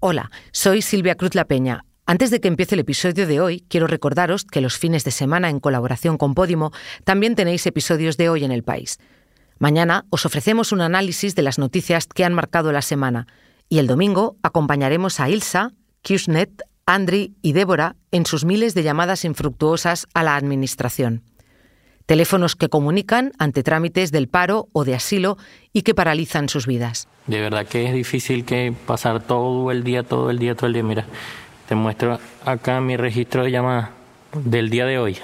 Hola, soy Silvia Cruz La Peña. Antes de que empiece el episodio de hoy, quiero recordaros que los fines de semana en colaboración con Podimo también tenéis episodios de hoy en el país. Mañana os ofrecemos un análisis de las noticias que han marcado la semana y el domingo acompañaremos a Ilsa, Qsnet, Andri y Débora en sus miles de llamadas infructuosas a la Administración. Teléfonos que comunican ante trámites del paro o de asilo y que paralizan sus vidas. De verdad que es difícil que pasar todo el día, todo el día, todo el día. Mira, te muestro acá mi registro de llamadas del día de hoy.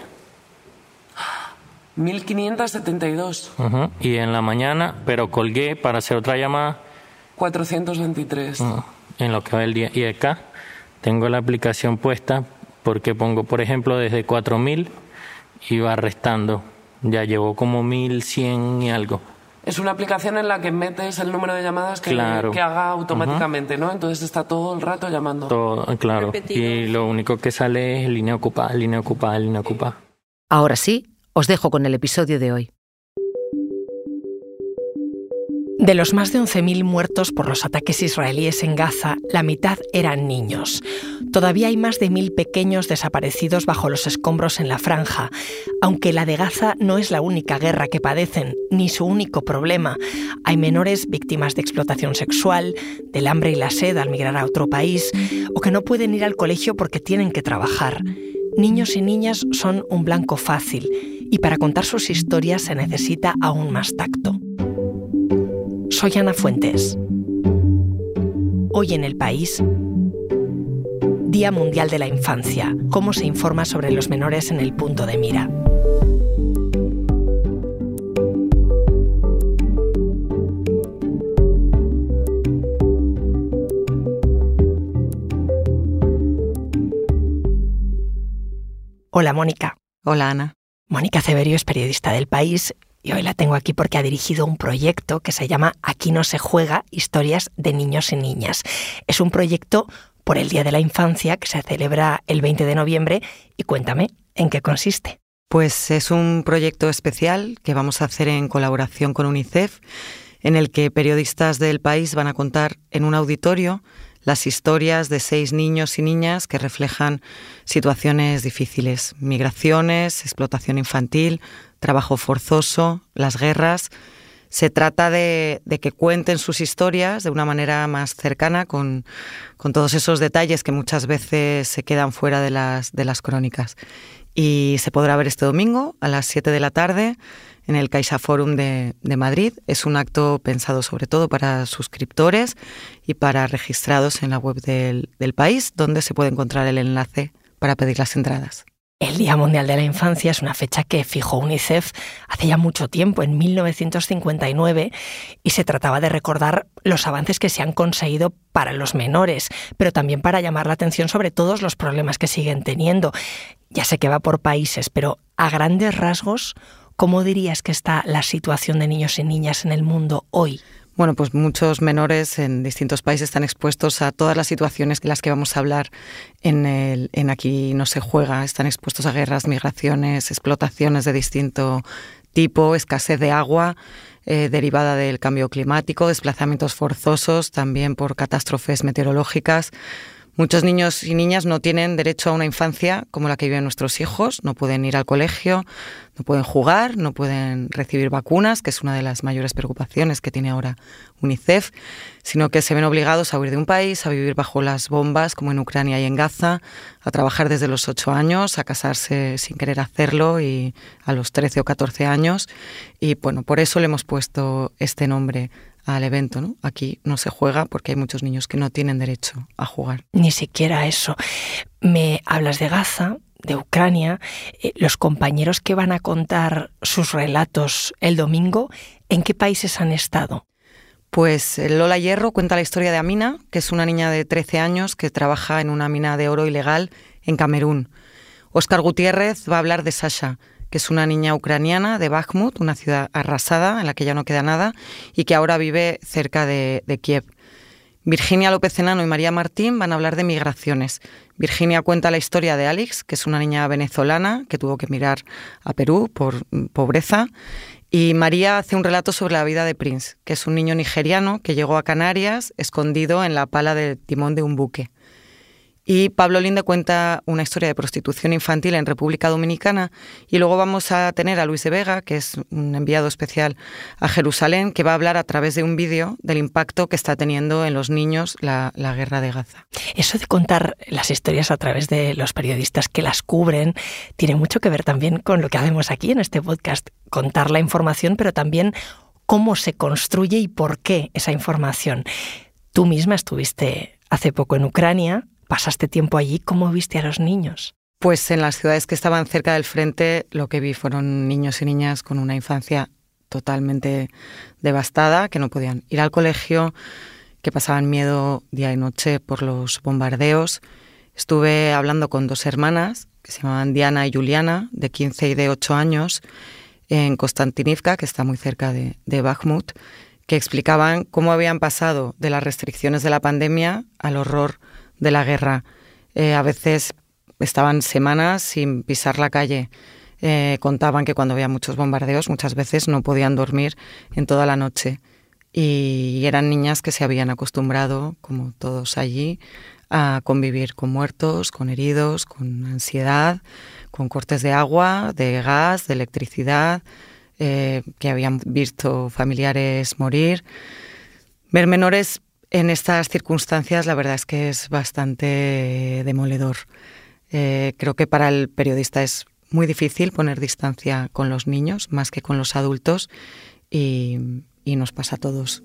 1572. Y en la mañana, pero colgué para hacer otra llamada. 423. En lo que va el día. Y acá tengo la aplicación puesta porque pongo, por ejemplo, desde 4000 y va restando ya llevo como 1100 y algo. Es una aplicación en la que metes el número de llamadas que, que haga automáticamente, ¿no? Entonces está todo el rato llamando. Todo, claro. Y lo único que sale es línea ocupada, línea ocupada, línea ocupada. Ahora sí, os dejo con el episodio de hoy. De los más de 11.000 muertos por los ataques israelíes en Gaza, la mitad eran niños. Todavía hay más de mil pequeños desaparecidos bajo los escombros en la franja, aunque la de Gaza no es la única guerra que padecen, ni su único problema. Hay menores víctimas de explotación sexual, del hambre y la sed al migrar a otro país, o que no pueden ir al colegio porque tienen que trabajar. Niños y niñas son un blanco fácil, y para contar sus historias se necesita aún más tacto. Soy Ana Fuentes. Hoy en el país, Día Mundial de la Infancia. ¿Cómo se informa sobre los menores en el punto de mira? Hola, Mónica. Hola, Ana. Mónica Ceberio es periodista del país y hoy la tengo aquí porque ha dirigido un proyecto que se llama Aquí no se juega, historias de niños y niñas. Es un proyecto por el Día de la Infancia que se celebra el 20 de noviembre y cuéntame en qué consiste. Pues es un proyecto especial que vamos a hacer en colaboración con UNICEF, en el que periodistas del país van a contar en un auditorio las historias de seis niños y niñas que reflejan situaciones difíciles, migraciones, explotación infantil, trabajo forzoso, las guerras. Se trata de, que cuenten sus historias de una manera más cercana, con, todos esos detalles que muchas veces se quedan fuera de las, crónicas. Y se podrá ver este domingo a las 7 de la tarde en el Caixa Forum de, Madrid. Es un acto pensado sobre todo para suscriptores y para registrados en la web del país, donde se puede encontrar el enlace para pedir las entradas. El Día Mundial de la Infancia es una fecha que fijó UNICEF hace ya mucho tiempo, en 1959, y se trataba de recordar los avances que se han conseguido para los menores, pero también para llamar la atención sobre todos los problemas que siguen teniendo. Ya sé que va por países, pero a grandes rasgos, ¿cómo dirías que está la situación de niños y niñas en el mundo hoy? Bueno, pues muchos menores en distintos países están expuestos a todas las situaciones de las que vamos a hablar en, el, en Aquí no se juega. Están expuestos a guerras, migraciones, explotaciones de distinto tipo, escasez de agua eh, derivada del cambio climático, desplazamientos forzosos también por catástrofes meteorológicas, Muchos niños y niñas no tienen derecho a una infancia como la que viven nuestros hijos, no pueden ir al colegio, no pueden jugar, no pueden recibir vacunas, que es una de las mayores preocupaciones que tiene ahora UNICEF, sino que se ven obligados a huir de un país, a vivir bajo las bombas, como en Ucrania y en Gaza, a trabajar desde los 8 años, a casarse sin querer hacerlo y a los 13 o 14 años. Y bueno, por eso le hemos puesto este nombre al evento. ¿no? Aquí no se juega porque hay muchos niños que no tienen derecho a jugar. Ni siquiera eso. Me hablas de Gaza, de Ucrania. Eh, los compañeros que van a contar sus relatos el domingo, ¿en qué países han estado? Pues eh, Lola Hierro cuenta la historia de Amina, que es una niña de 13 años que trabaja en una mina de oro ilegal en Camerún. Oscar Gutiérrez va a hablar de Sasha, que es una niña ucraniana de Bakhmut, una ciudad arrasada en la que ya no queda nada y que ahora vive cerca de, Kiev. Virginia López Enano y María Martín van a hablar de migraciones. Virginia cuenta la historia de Alex, que es una niña venezolana que tuvo que mirar a Perú por pobreza Y María hace un relato sobre la vida de Prince, que es un niño nigeriano que llegó a Canarias escondido en la pala del timón de un buque. Y Pablo Linde cuenta una historia de prostitución infantil en República Dominicana. Y luego vamos a tener a Luis de Vega, que es un enviado especial a Jerusalén, que va a hablar a través de un vídeo del impacto que está teniendo en los niños la, la, guerra de Gaza. Eso de contar las historias a través de los periodistas que las cubren tiene mucho que ver también con lo que hacemos aquí en este podcast. Contar la información, pero también cómo se construye y por qué esa información. Tú misma estuviste hace poco en Ucrania, pasaste tiempo allí, ¿cómo viste a los niños? Pues en las ciudades que estaban cerca del frente lo que vi fueron niños y niñas con una infancia totalmente devastada, que no podían ir al colegio, que pasaban miedo día y noche por los bombardeos. Estuve hablando con dos hermanas que se llamaban Diana y Juliana, de 15 y de 8 años, en Konstantinivka, que está muy cerca de, de Bakhmut, que explicaban cómo habían pasado de las restricciones de la pandemia al horror de la guerra. Eh, a veces estaban semanas sin pisar la calle. Eh, contaban que cuando había muchos bombardeos muchas veces no podían dormir en toda la noche. Y eran niñas que se habían acostumbrado, como todos allí, a convivir con muertos, con heridos, con ansiedad, con cortes de agua, de gas, de electricidad, eh, que habían visto familiares morir. Ver menores en estas circunstancias la verdad es que es bastante demoledor. Eh, creo que para el periodista es muy difícil poner distancia con los niños más que con los adultos y, nos pasa a todos.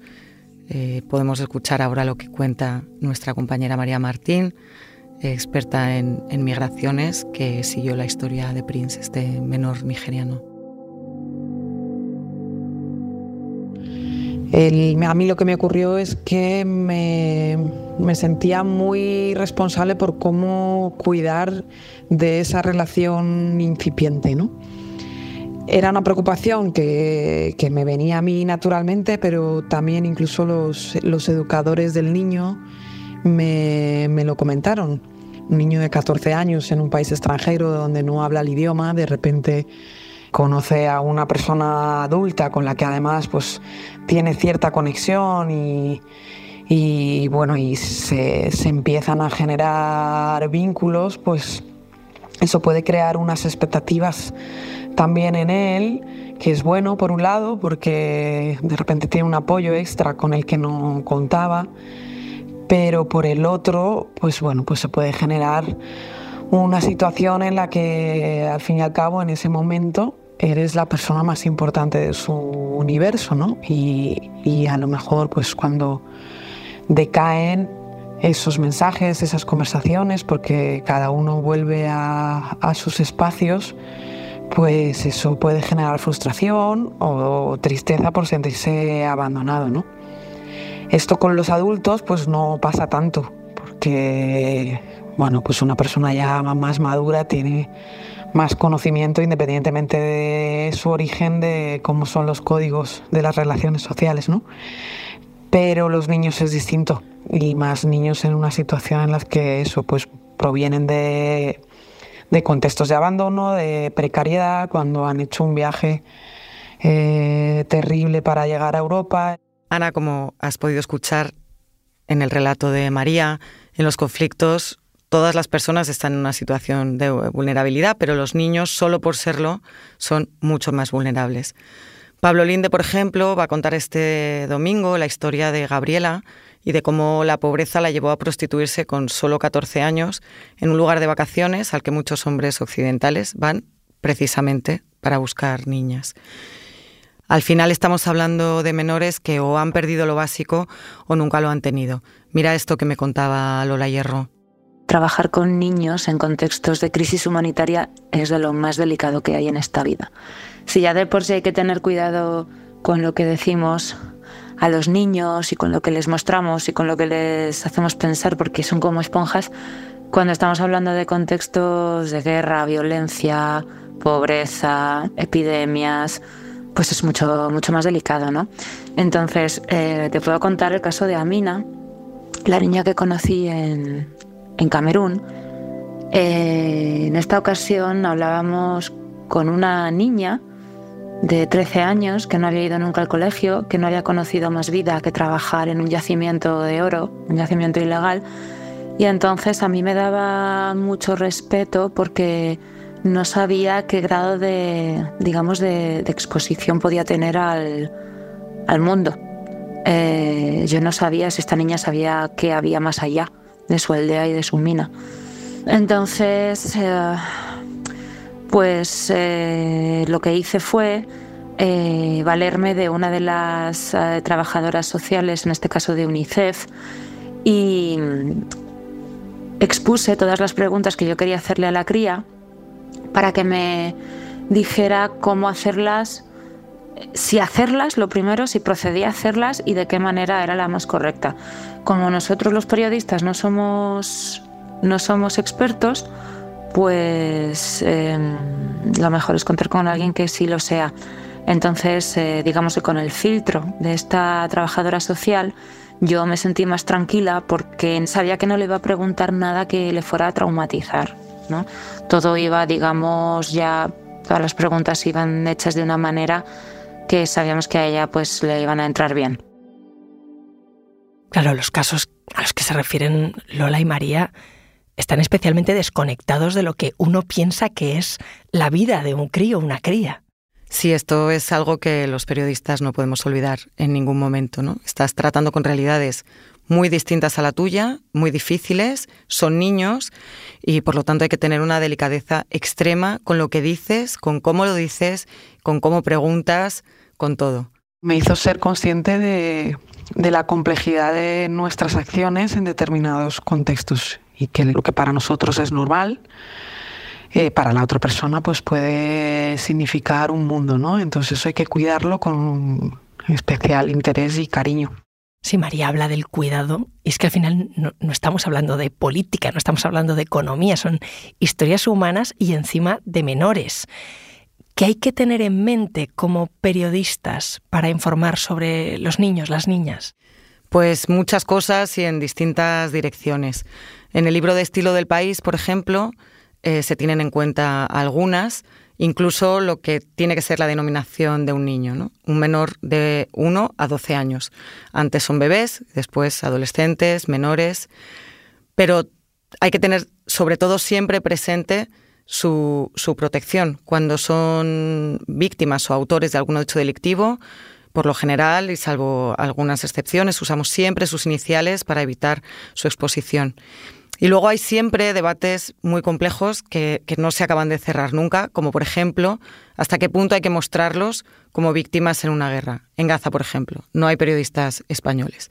Eh, podemos escuchar ahora lo que cuenta nuestra compañera María Martín, experta en, en migraciones, que siguió la historia de Prince, este menor nigeriano. A mí lo que me ocurrió es que me, sentía muy responsable por cómo cuidar de esa relación incipiente. ¿no? Era una preocupación que, me venía a mí naturalmente, pero también incluso los, educadores del niño me, me lo comentaron. Un niño de 14 años en un país extranjero donde no habla el idioma, de repente conoce a una persona adulta con la que además pues tiene cierta conexión y, bueno, y se, empiezan a generar vínculos, pues eso puede crear unas expectativas también en él, que es bueno por un lado, porque de repente tiene un apoyo extra con el que no contaba, pero por el otro, pues bueno, pues se puede generar una situación en la que al fin y al cabo en ese momento eres la persona más importante de su universo, ¿no? Y, a lo mejor pues cuando decaen esos mensajes, esas conversaciones, porque cada uno vuelve a, sus espacios, pues eso puede generar frustración o tristeza por sentirse abandonado, ¿no? Esto con los adultos pues no pasa tanto, porque bueno, pues una persona ya más madura tiene más conocimiento independientemente de su origen, de cómo son los códigos de las relaciones sociales, ¿no? Pero los niños es distinto y más niños en una situación en la que eso pues provienen de, de contextos de abandono, de precariedad, cuando han hecho un viaje eh, terrible para llegar a Europa. Ana, como has podido escuchar en el relato de María, en los conflictos todas las personas están en una situación de vulnerabilidad, pero los niños, solo por serlo, son mucho más vulnerables. Pablo Linde, por ejemplo, va a contar este domingo la historia de Gabriela y de cómo la pobreza la llevó a prostituirse con solo 14 años en un lugar de vacaciones al que muchos hombres occidentales van precisamente para buscar niñas. Al final estamos hablando de menores que o han perdido lo básico o nunca lo han tenido. Mira esto que me contaba Lola Hierro trabajar con niños en contextos de crisis humanitaria es de lo más delicado que hay en esta vida. Si ya de por sí hay que tener cuidado con lo que decimos a los niños y con lo que les mostramos y con lo que les hacemos pensar porque son como esponjas, cuando estamos hablando de contextos de guerra, violencia, pobreza, epidemias, pues es mucho, mucho más delicado, ¿no? Entonces, eh, te puedo contar el caso de Amina, la niña que conocí en, en Camerún. Eh, en esta ocasión hablábamos con una niña de 13 años, que no había ido nunca al colegio, que no había conocido más vida que trabajar en un yacimiento de oro, un yacimiento ilegal. Y entonces a mí me daba mucho respeto porque no sabía qué grado de, digamos, de, exposición podía tener al, mundo. Eh, yo no sabía si esta niña sabía qué había más allá de su aldea y de su mina. Entonces, eh, pues eh, lo que hice fue valerme de una de las trabajadoras sociales, en este caso de UNICEF, y expuse todas las preguntas que yo quería hacerle a la cría para que me dijera cómo hacerlas, si hacerlas, lo primero, si procedía a hacerlas y de qué manera era la más correcta. Como nosotros los periodistas no somos, no somos expertos, pues em, lo mejor es contar con alguien que sí lo sea. Entonces, eh, digamos que con el filtro de esta trabajadora social, yo me sentí más tranquila porque sabía que no le iba a preguntar nada que le fuera a traumatizar. Todo iba, digamos, ya todas las preguntas iban hechas de una manera que sabíamos que a ella pues le iban a entrar bien. Claro, los casos a los que se refieren Lola y María están especialmente desconectados de lo que uno piensa que es la vida de un crío o una cría. Sí, esto es algo que los periodistas no podemos olvidar en ningún momento, ¿no? Estás tratando con realidades muy distintas a la tuya, muy difíciles, son niños y por lo tanto hay que tener una delicadeza extrema con lo que dices, con cómo lo dices, con cómo preguntas, con todo. Me hizo ser consciente de, la complejidad de nuestras acciones en determinados contextos y que lo que para nosotros es normal, eh, para la otra persona pues puede significar un mundo, ¿no? Entonces hay que cuidarlo con especial interés y cariño. Si María habla del cuidado, y es que al final no, estamos hablando de política, no estamos hablando de economía, son historias humanas y encima de menores. ¿Qué hay que tener en mente como periodistas para informar sobre los niños, las niñas? Pues muchas cosas y en distintas direcciones. En el libro de estilo del país, por ejemplo, eh, se tienen en cuenta algunas incluso lo que tiene que ser la denominación de un niño, ¿no? un menor de 1 a 12 años. Antes son bebés, después adolescentes, menores, pero hay que tener sobre todo siempre presente su, su protección. Cuando son víctimas o autores de algún hecho delictivo, por lo general, y salvo algunas excepciones, usamos siempre sus iniciales para evitar su exposición. Y luego hay siempre debates muy complejos que, no se acaban de cerrar nunca, como por ejemplo, hasta qué punto hay que mostrarlos como víctimas en una guerra. En Gaza, por ejemplo, no hay periodistas españoles.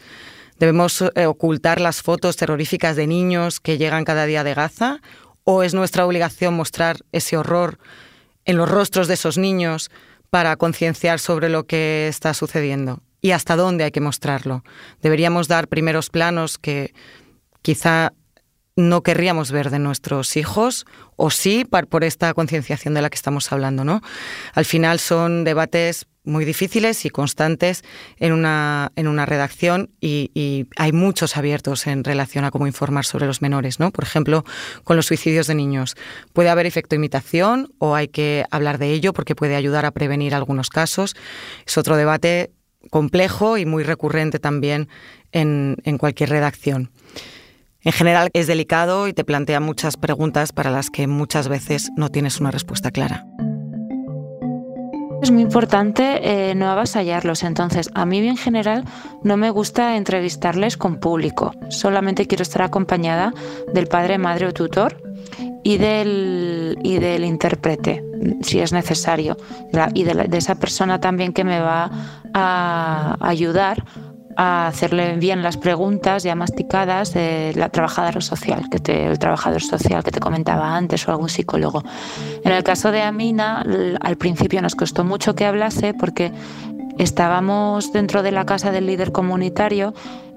¿Debemos eh, ocultar las fotos terroríficas de niños que llegan cada día de Gaza? ¿O es nuestra obligación mostrar ese horror en los rostros de esos niños para concienciar sobre lo que está sucediendo? ¿Y hasta dónde hay que mostrarlo? ¿Deberíamos dar primeros planos que quizá no querríamos ver de nuestros hijos, o sí, por esta concienciación de la que estamos hablando. ¿no? Al final son debates muy difíciles y constantes en una, en una redacción y, hay muchos abiertos en relación a cómo informar sobre los menores, ¿no? Por ejemplo, con los suicidios de niños. ¿Puede haber efecto imitación o hay que hablar de ello porque puede ayudar a prevenir algunos casos? Es otro debate complejo y muy recurrente también en, en cualquier redacción en general es delicado y te plantea muchas preguntas para las que muchas veces no tienes una respuesta clara. Es muy importante eh, no avasallarlos, entonces a mí en general no me gusta entrevistarles con público, solamente quiero estar acompañada del padre, madre o tutor y del, y del intérprete, si es necesario, y de, de esa persona también que me va a ayudar a hacerle bien las preguntas ya masticadas la trabajadora social, que te, el trabajador social que te comentaba antes o algún psicólogo. En el caso de Amina, al principio nos costó mucho que hablase porque estábamos dentro de la casa del líder comunitario,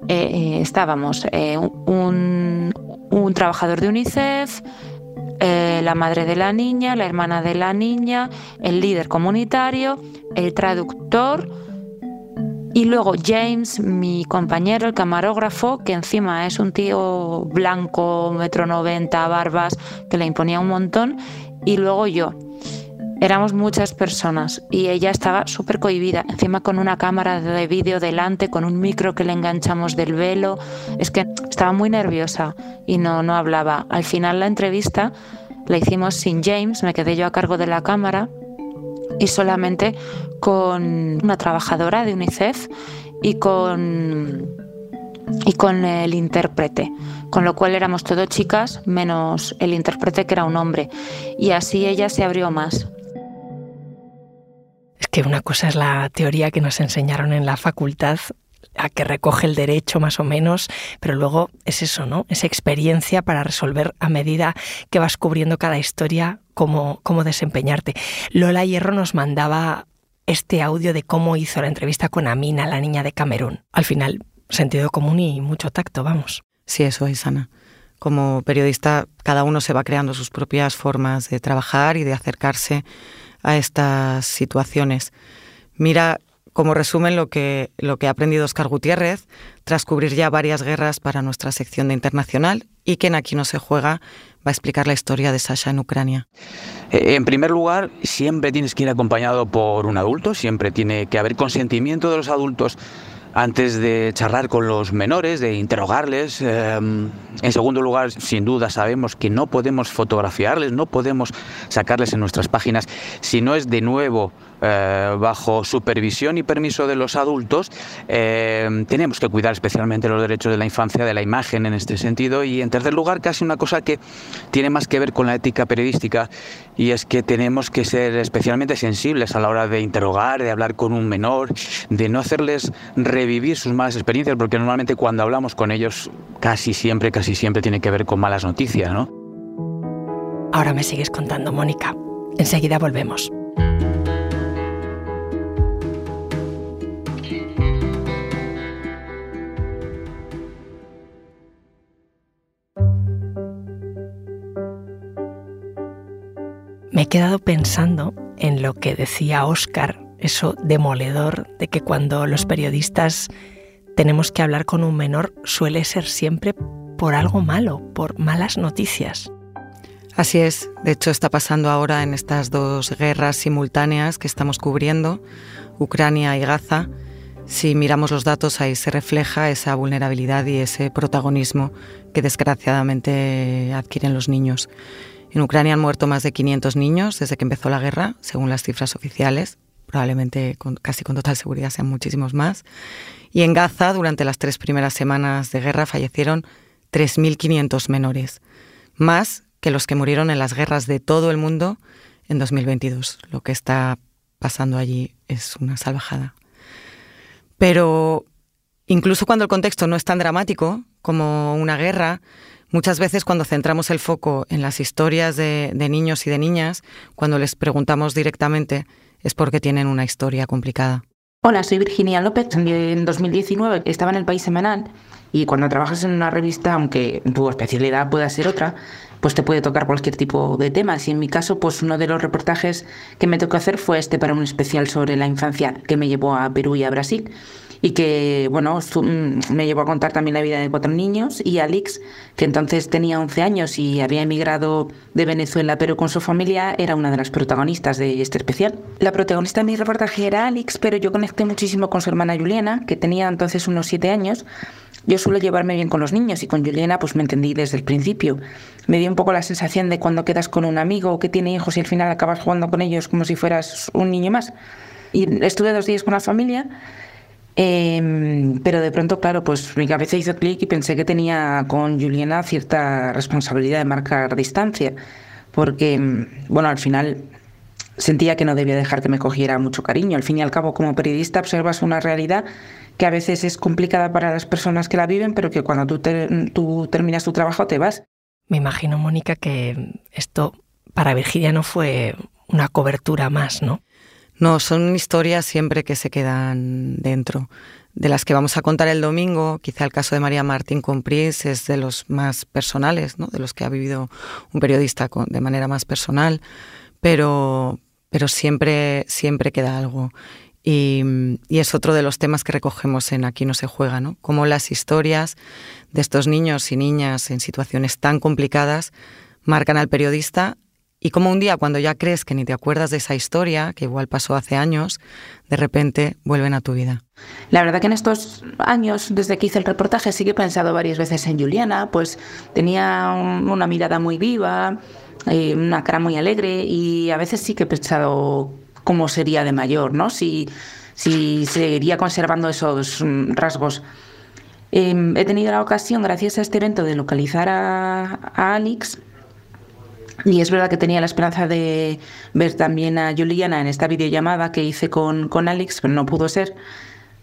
eh, eh, estábamos eh, un, un, trabajador de UNICEF, la madre de la niña, la hermana de la niña, el líder comunitario, el traductor, y luego James, mi compañero, el camarógrafo, que encima es un tío blanco, metro noventa, barbas, que le imponía un montón. Y luego yo. Éramos muchas personas y ella estaba súper cohibida, encima con una cámara de vídeo delante, con un micro que le enganchamos del velo. Es que estaba muy nerviosa y no, no hablaba. Al final la entrevista la hicimos sin James, me quedé yo a cargo de la cámara y solamente con una trabajadora de UNICEF y con, y con el intérprete, con lo cual éramos todo chicas menos el intérprete que era un hombre. Y así ella se abrió más. Es que una cosa es la teoría que nos enseñaron en la facultad a que recoge el derecho más o menos, pero luego es eso, ¿no? Esa experiencia para resolver a medida que vas cubriendo cada historia cómo, desempeñarte. Lola Hierro nos mandaba este audio de cómo hizo la entrevista con Amina, la niña de Camerún. Al final, sentido común y mucho tacto, vamos. Sí, eso es, Ana. Como periodista, cada uno se va creando sus propias formas de trabajar y de acercarse a estas situaciones. Mira como resumen lo que, lo que ha aprendido Oscar Gutiérrez tras cubrir ya varias guerras para nuestra sección de internacional y que en Aquí no se juega va a explicar la historia de Sasha en Ucrania. Eh, en primer lugar, siempre tienes que ir acompañado por un adulto, siempre tiene que haber consentimiento de los adultos antes de charlar con los menores, de interrogarles. Em, en segundo lugar, sin duda sabemos que no podemos fotografiarles, no podemos sacarles en nuestras páginas si no es de nuevo eh, bajo supervisión y permiso de los adultos. Em, tenemos que cuidar especialmente los derechos de la infancia, de la imagen en este sentido. Y en tercer lugar, casi una cosa que tiene más que ver con la ética periodística y es que tenemos que ser especialmente sensibles a la hora de interrogar, de hablar con un menor, de no hacerles revivir sus malas experiencias, porque normalmente cuando hablamos con ellos casi siempre, casi siempre tiene que ver con malas noticias, ¿no? Ahora me sigues contando, Mónica. Enseguida volvemos. He quedado pensando en lo que decía Oscar eso demoledor de que cuando los periodistas tenemos que hablar con un menor suele ser siempre por algo malo, por malas noticias. Así es, de hecho está pasando ahora en estas dos guerras simultáneas que estamos cubriendo, Ucrania y Gaza. Si miramos los datos ahí se refleja esa vulnerabilidad y ese protagonismo que desgraciadamente adquieren los niños. En Ucrania han muerto más de 500 niños desde que empezó la guerra, según las cifras oficiales probablemente con, casi con total seguridad sean muchísimos más. Y en Gaza, durante las tres primeras semanas de guerra, fallecieron 3.500 menores, más que los que murieron en las guerras de todo el mundo en 2022. Lo que está pasando allí es una salvajada. Pero incluso cuando el contexto no es tan dramático como una guerra, muchas veces cuando centramos el foco en las historias de, niños y de niñas, cuando les preguntamos directamente es porque tienen una historia complicada. Hola, soy Virginia López. En 2019 estaba en el País Semanal y cuando trabajas en una revista, aunque tu especialidad pueda ser otra, pues te puede tocar cualquier tipo de temas. Y en mi caso, pues uno de los reportajes que me tocó hacer fue este para un especial sobre la infancia que me llevó a Perú y a Brasil y que, bueno, mm, me llevó a contar también la vida de cuatro niños y Alix, que entonces tenía 11 años y había emigrado de Venezuela pero con su familia, era una de las protagonistas de este especial. La protagonista de mi reportaje era Alix, pero yo conecté muchísimo con su hermana Juliana, que tenía entonces unos 7 años. Yo suelo llevarme bien con los niños y con Juliana pues me entendí desde el principio. Me dio un poco la sensación de cuando quedas con un amigo que tiene hijos y al final acabas jugando con ellos como si fueras un niño más. Y estuve dos días con la familia Em, pero de pronto, claro, pues mi cabeza hizo clic y pensé que tenía con Juliana cierta responsabilidad de marcar distancia, porque, em, bueno, al final sentía que no debía dejar que me cogiera mucho cariño. Al fin y al cabo, como periodista, observas una realidad que a veces es complicada para las personas que la viven, pero que cuando tú, tú terminas tu trabajo te vas. Me imagino, Mónica, que esto para Virginia no fue una cobertura más, ¿no? No, son historias siempre que se quedan dentro. De las que vamos a contar el domingo, quizá el caso de María Martín Compris es de los más personales, ¿no? de los que ha vivido un periodista de manera más personal, pero, pero siempre, siempre queda algo. Y, y, es otro de los temas que recogemos en Aquí no se juega, ¿no? Cómo las historias de estos niños y niñas en situaciones tan complicadas marcan al periodista y como un día cuando ya crees que ni te acuerdas de esa historia, que igual pasó hace años, de repente vuelven a tu vida. La verdad que en estos años, desde que hice el reportaje, sí que he pensado varias veces en Juliana, pues tenía una mirada muy viva, eh, una cara muy alegre y a veces sí que he pensado cómo sería de mayor, ¿no? Si, si seguiría conservando esos rasgos. Em, he tenido la ocasión, gracias a este evento, de localizar a, a Alex y es verdad que tenía la esperanza de ver también a Juliana en esta videollamada que hice con, con Alex, pero no pudo ser.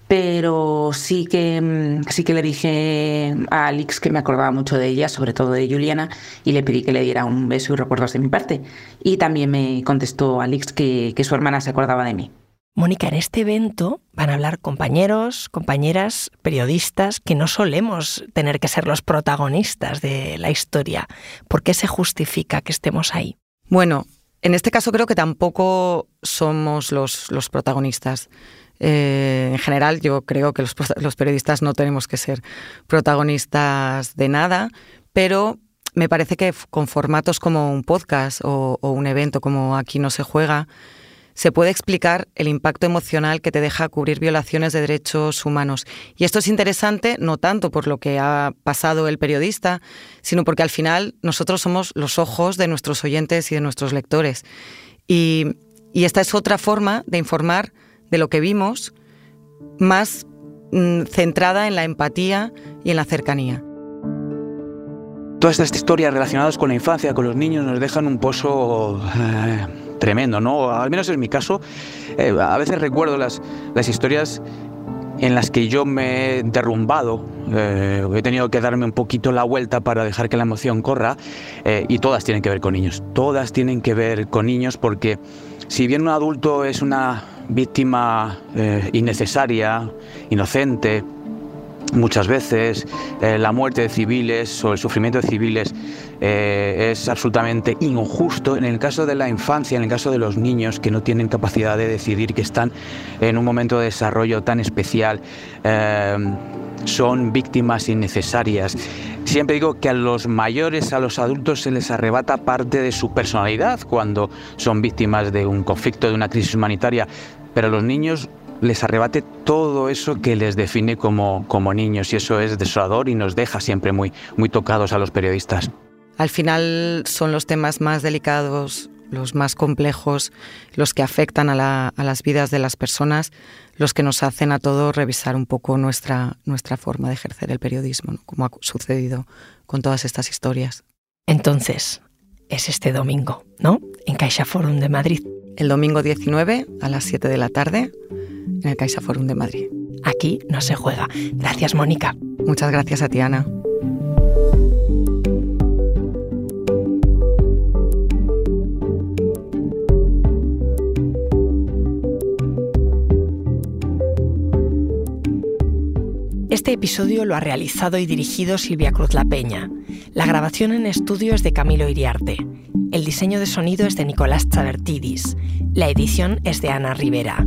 Pero sí que, mm, sí que le dije a Alex que me acordaba mucho de ella, sobre todo de Juliana, y le pedí que le diera un beso y recuerdos de mi parte. Y también me contestó Alex que, que su hermana se acordaba de mí. Mónica, en este evento van a hablar compañeros, compañeras, periodistas que no solemos tener que ser los protagonistas de la historia. ¿Por qué se justifica que estemos ahí? Bueno, en este caso creo que tampoco somos los, los protagonistas. Eh, en general, yo creo que los, periodistas no tenemos que ser protagonistas de nada, pero me parece que con formatos como un podcast o un evento como Aquí no se juega, se puede explicar el impacto emocional que te deja cubrir violaciones de derechos humanos. Y esto es interesante no tanto por lo que ha pasado el periodista, sino porque al final nosotros somos los ojos de nuestros oyentes y de nuestros lectores. Y, esta es otra forma de informar de lo que vimos, más mm, centrada en la empatía y en la cercanía. Todas estas historias relacionadas con la infancia, con los niños, nos dejan un pozo eh, tremendo, ¿no? Al menos en mi caso, eh, a veces recuerdo las, las historias en las que yo me he derrumbado, eh, he tenido que darme un poquito la vuelta para dejar que la emoción corra, eh, y todas tienen que ver con niños, todas tienen que ver con niños porque si bien un adulto es una víctima innecesaria, inocente, muchas veces la muerte de civiles o el sufrimiento de civiles eh, es absolutamente injusto en el caso de la infancia, en el caso de los niños que no tienen capacidad de decidir, que están en un momento de desarrollo tan especial. Eh, son víctimas innecesarias. Siempre digo que a los mayores, a los adultos se les arrebata parte de su personalidad cuando son víctimas de un conflicto, de una crisis humanitaria, pero a los niños les arrebate todo eso que les define como, como niños y eso es desolador y nos deja siempre muy, muy tocados a los periodistas. Al final son los temas más delicados, los más complejos, los que afectan a, las vidas de las personas, los que nos hacen a todos revisar un poco nuestra, nuestra forma de ejercer el periodismo, como ha sucedido con todas estas historias. Entonces, es este domingo, ¿no? En Caixa Forum de Madrid. El domingo 19 a las 7 de la tarde en el Caixa Forum de Madrid. Aquí no se juega. Gracias, Mónica. Muchas gracias a ti, Ana. Este episodio lo ha realizado y dirigido Silvia Cruz La Peña. La grabación en estudio es de Camilo Iriarte. El diseño de sonido es de Nicolás Chavertidis. La edición es de Ana Rivera.